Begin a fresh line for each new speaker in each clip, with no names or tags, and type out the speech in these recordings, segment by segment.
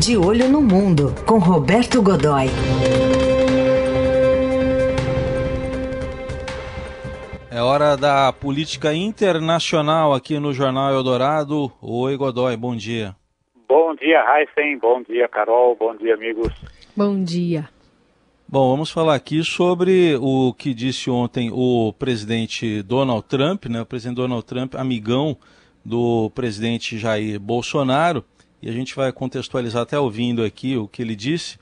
De Olho no Mundo, com Roberto Godoy.
É hora da política internacional aqui no Jornal Eldorado. Oi, Godoy, bom dia.
Bom dia, Heisen. Bom dia, Carol. Bom dia, amigos.
Bom dia.
Bom, vamos falar aqui sobre o que disse ontem o presidente Donald Trump, né? O presidente Donald Trump, amigão do presidente Jair Bolsonaro, e a gente vai contextualizar até ouvindo aqui o que ele disse,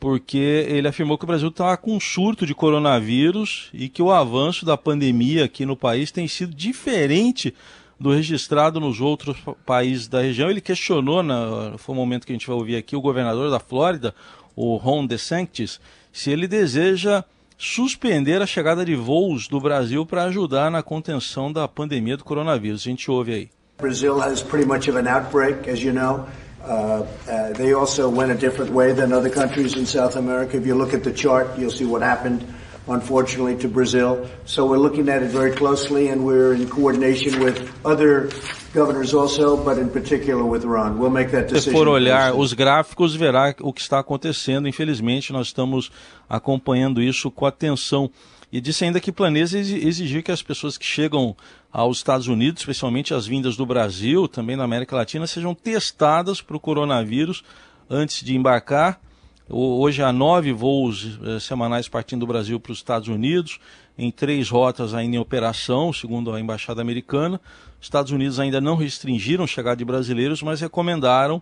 porque ele afirmou que o Brasil está com um surto de coronavírus e que o avanço da pandemia aqui no país tem sido diferente do registrado nos outros países da região. Ele questionou, na, foi o momento que a gente vai ouvir aqui, o governador da Flórida, o Ron DeSantis, se ele deseja suspender a chegada de voos do Brasil para ajudar na contenção da pandemia do coronavírus. A gente ouve aí.
Brazil has pretty much of an outbreak, as you know. Uh, uh, they also went a different way than other countries in South America. If you look at the chart, you'll see what happened, unfortunately, to Brazil. So we're looking at it very closely, and we're in coordination with other governors also, but in particular with Ron. We'll make that decision.
Se for olhar os gráficos, verá o que está acontecendo. Infelizmente, nós estamos acompanhando isso com atenção. E disse ainda que planeja exigir que as pessoas que chegam aos Estados Unidos, especialmente as vindas do Brasil, também na América Latina, sejam testadas para o coronavírus antes de embarcar. Hoje há nove voos eh, semanais partindo do Brasil para os Estados Unidos, em três rotas ainda em operação, segundo a Embaixada Americana. Os Estados Unidos ainda não restringiram a chegada de brasileiros, mas recomendaram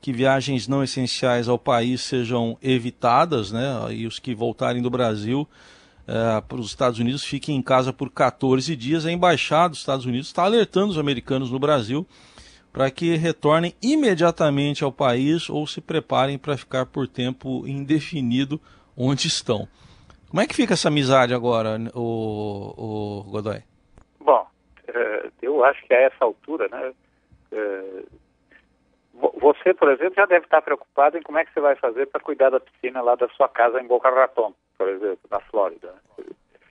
que viagens não essenciais ao país sejam evitadas, né? E os que voltarem do Brasil uh, para os Estados Unidos fiquem em casa por 14 dias. A Embaixada dos Estados Unidos está alertando os americanos no Brasil para que retornem imediatamente ao país ou se preparem para ficar por tempo indefinido onde estão. Como é que fica essa amizade agora, o, o Godoy?
Bom, uh, eu acho que a essa altura, né, uh, você, por exemplo, já deve estar preocupado em como é que você vai fazer para cuidar da piscina lá da sua casa em Boca Raton por exemplo, na Flórida.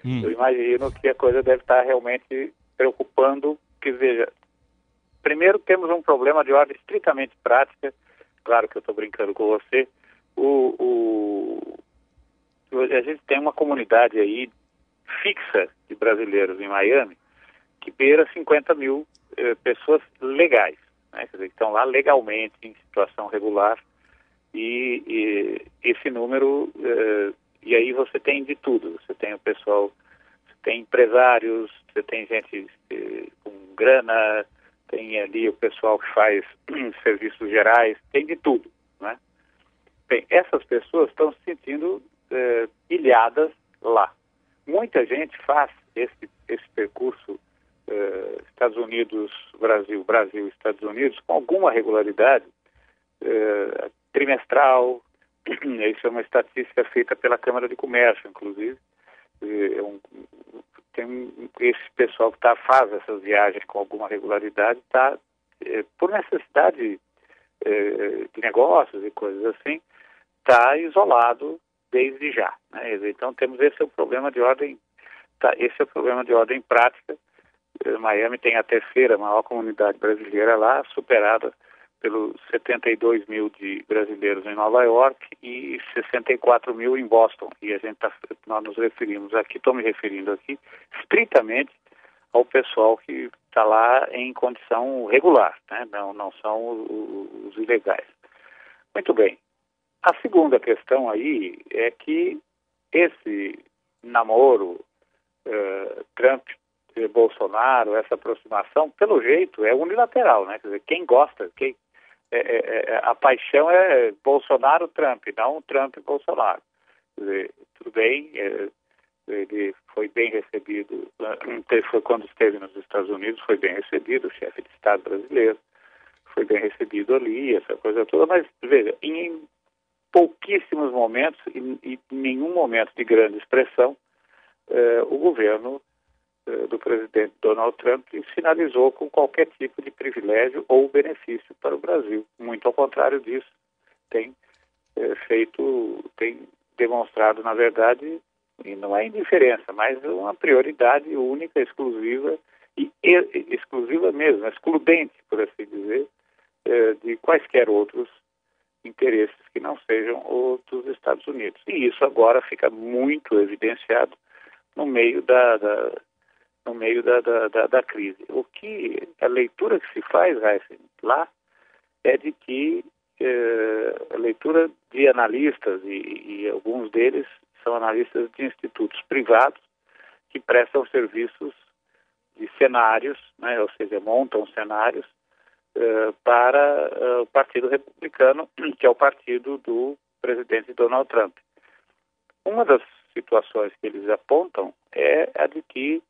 Hum. Eu imagino que a coisa deve estar realmente preocupando, que veja, primeiro temos um problema de ordem estritamente prática, claro que eu estou brincando com você, o, o, a gente tem uma comunidade aí fixa de brasileiros em Miami que beira 50 mil eh, pessoas legais, né? Quer dizer, que estão lá legalmente, em situação regular, e, e esse número eh, e aí você tem de tudo. Você tem o pessoal, você tem empresários, você tem gente eh, com grana, tem ali o pessoal que faz serviços gerais, tem de tudo, né? Bem, essas pessoas estão se sentindo eh, ilhadas lá. Muita gente faz esse, esse percurso eh, Estados Unidos, Brasil, Brasil, Estados Unidos com alguma regularidade eh, trimestral, Isso é uma estatística feita pela Câmara de Comércio, inclusive. É um, tem esse pessoal que tá, faz essas viagens com alguma regularidade está, é, por necessidade é, de negócios e coisas assim, está isolado desde já. Né? Então temos esse é o problema de ordem, tá, esse é o problema de ordem prática. É, Miami tem a terceira maior comunidade brasileira lá, superada pelos 72 mil de brasileiros em Nova York e 64 mil em Boston. E a gente tá, nós nos referimos aqui, estou me referindo aqui, estritamente ao pessoal que está lá em condição regular, né? não, não são os, os ilegais. Muito bem. A segunda questão aí é que esse namoro uh, Trump Bolsonaro, essa aproximação, pelo jeito, é unilateral, né? Quer dizer, quem gosta, quem, é, é, é, a paixão é Bolsonaro-Trump, não Trump-Bolsonaro. Tudo bem, é, ele foi bem recebido, foi quando esteve nos Estados Unidos, foi bem recebido, o chefe de Estado brasileiro, foi bem recebido ali, essa coisa toda, mas veja, em pouquíssimos momentos, e nenhum momento de grande expressão, o governo do presidente Donald Trump sinalizou com qualquer tipo de privilégio ou benefício para o Brasil. Muito ao contrário disso, tem é, feito, tem demonstrado, na verdade, e não é indiferença, mas uma prioridade única, exclusiva e, e exclusiva mesmo, excludente, por assim dizer, é, de quaisquer outros interesses que não sejam os dos Estados Unidos. E isso agora fica muito evidenciado no meio da, da no meio da, da, da, da, crise. O que a leitura que se faz, Heisen, lá é de que eh, a leitura de analistas e, e alguns deles são analistas de institutos privados que prestam serviços de cenários, né, ou seja, montam cenários uh, para uh, o Partido Republicano, que é o partido do presidente Donald Trump. Uma das situações que eles apontam é a de que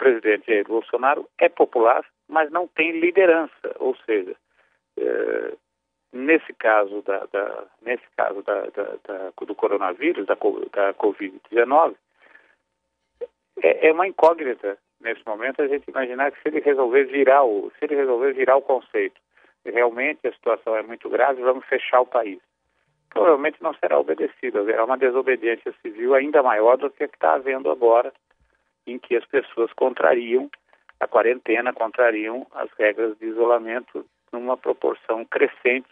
presidente Jair Bolsonaro é popular, mas não tem liderança, ou seja, uh, nesse caso da, da nesse caso da, da, do coronavírus, da, da Covid-19, é, é uma incógnita nesse momento a gente imaginar que se ele resolver virar o, se ele resolver virar o conceito, realmente a situação é muito grave, vamos fechar o país. Provavelmente não será obedecido, haverá uma desobediência civil ainda maior do que a que está havendo agora, em que as pessoas contrariam a quarentena, contrariam as regras de isolamento numa proporção crescente,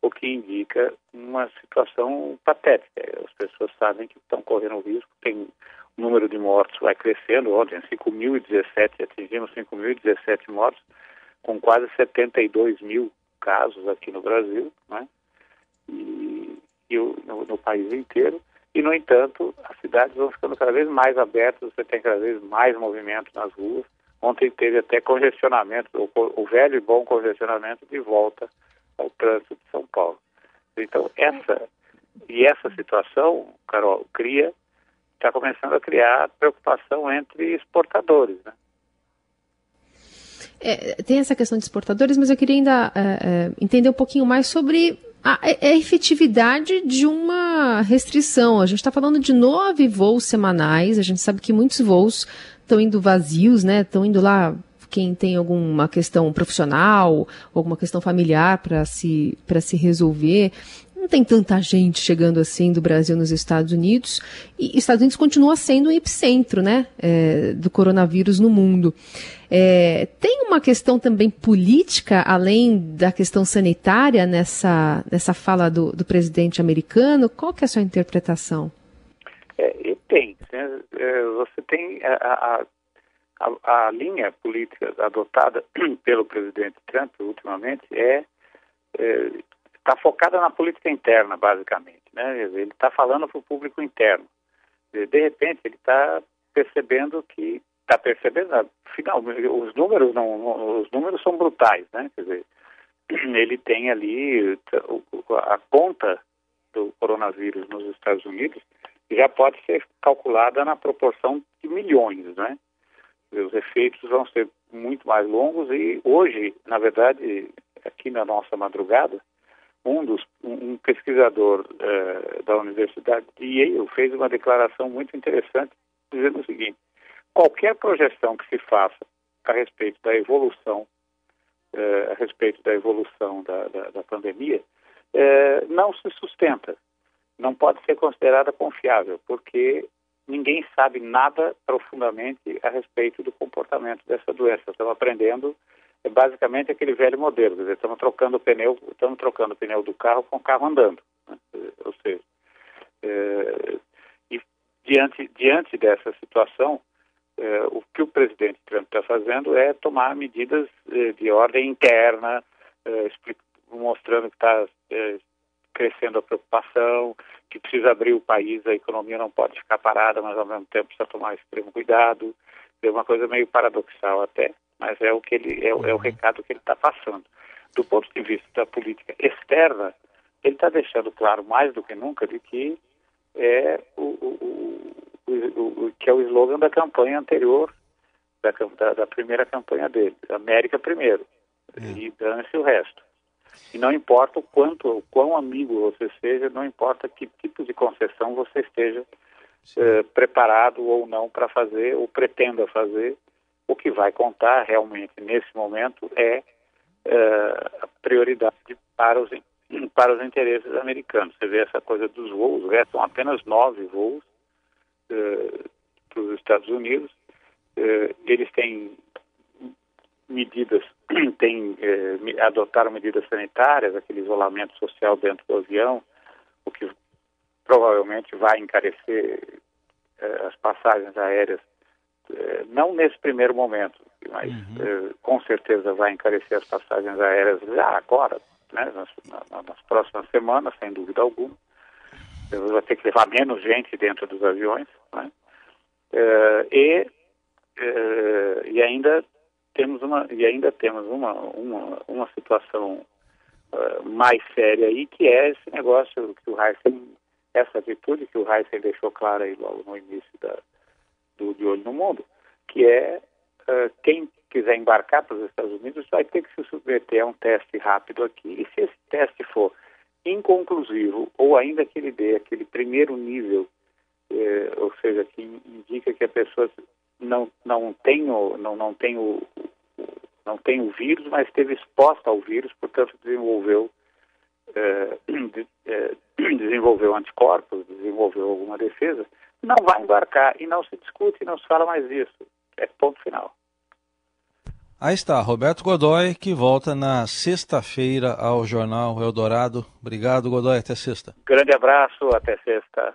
o que indica uma situação patética. As pessoas sabem que estão correndo risco, tem o número de mortos vai crescendo. Ontem, 5.017, atingimos 5.017 mortos, com quase 72 mil casos aqui no Brasil, né? e, e no, no, país inteiro. E, no entanto, as cidades vão ficando cada vez mais abertas, você tem cada vez mais movimento nas ruas. Ontem teve até congestionamento, o, velho e bom congestionamento de volta ao trânsito de São Paulo. Então, essa e essa situação, Carol, cria está começando a criar preocupação entre exportadores. Né?
É, tem essa questão de exportadores, mas eu queria ainda é, é, entender um pouquinho mais sobre a, a, efetividade de uma restrição. A gente está falando de nove voos semanais, a gente sabe que muitos voos estão indo vazios, né? Estão indo lá quem tem alguma questão profissional, alguma questão familiar para se, se resolver não tem tanta gente chegando assim do Brasil nos Estados Unidos, e Estados Unidos continua sendo o epicentro né, é, do coronavírus no mundo. É, tem uma questão também política, além da questão sanitária, nessa, nessa fala do, do presidente americano? Qual que é a sua interpretação?
É, tem. Né? É, você tem a, a, a, a linha política adotada pelo presidente Trump ultimamente é, é está focada na política interna, basicamente. Né? Ele está falando para o público interno. De repente, ele está percebendo que está percebendo, afinal, os números não, os números são brutais, né? Quer dizer, ele tem ali a conta do coronavírus nos Estados Unidos já pode ser calculada na proporção de milhões, né? Os efeitos vão ser muito mais longos e hoje, na verdade, aqui na nossa madrugada, um dos um pesquisador uh, da Universidade de Yale fez uma declaração muito interessante dizendo o seguinte: qualquer projeção que se faça a respeito da evolução uh, a respeito da evolução da, da, da pandemia uh, não se sustenta, não pode ser considerada confiável, porque ninguém sabe nada profundamente a respeito do comportamento dessa doença. Estamos aprendendo é basicamente aquele velho modelo, quer dizer, estamos trocando o pneu, estamos trocando o pneu do carro com o carro andando, né? ou seja, é, e diante diante dessa situação, é, o que o presidente Trump está fazendo é tomar medidas é, de ordem interna, é, mostrando que está é, crescendo a preocupação, que precisa abrir o país, a economia não pode ficar parada, mas ao mesmo tempo precisa tomar extremo cuidado. É uma coisa meio paradoxal até mas é o que ele é, é o uhum. recado que ele está passando. Do ponto de vista da política externa, ele está deixando claro mais do que nunca de que é o, o, o, o que é o slogan da campanha anterior, da, da, da primeira campanha dele, América primeiro, é. e dane-se o resto. E não importa o quanto, o quão amigo você seja, não importa que tipo de concessão você esteja eh, preparado ou não para fazer, ou pretenda fazer, o que vai contar realmente nesse momento é uh, a prioridade para os, para os interesses americanos. Você vê essa coisa dos voos, restam apenas nove voos uh, para os Estados Unidos. Uh, eles têm medidas, eh, adotaram medidas sanitárias, aquele isolamento social dentro do avião, o que provavelmente vai encarecer as passagens aéreas, não nesse primeiro momento, mas uhum. eh, com certeza vai encarecer as passagens aéreas já agora, né, nas, nas próximas semanas, sem dúvida alguma. Vai ter que levar menos gente dentro dos aviões, né? Uh, e, e ainda temos uma e ainda temos uma uma, uma situação uh, mais séria aí que é esse negócio que o Heisen essa atitude que o Heisen deixou clara aí logo no início da, no mundo que é quem quiser embarcar para os Estados Unidos vai ter que se submeter a um teste rápido aqui e se esse teste for inconclusivo ou ainda que ele dê aquele primeiro nível eh, ou seja, que indica que a pessoa não, não, tem o, não, não, tem o, não tem o vírus, mas esteve exposta ao vírus, portanto desenvolveu, de, eh, desenvolveu anticorpos, desenvolveu alguma defesa, não vai embarcar e não se discute, não se fala mais disso. É ponto final.
Aí está, Roberto Godoy, que volta na sexta-feira ao Jornal Eldorado. Obrigado, Godoy. Até sexta.
Grande abraço, até sexta.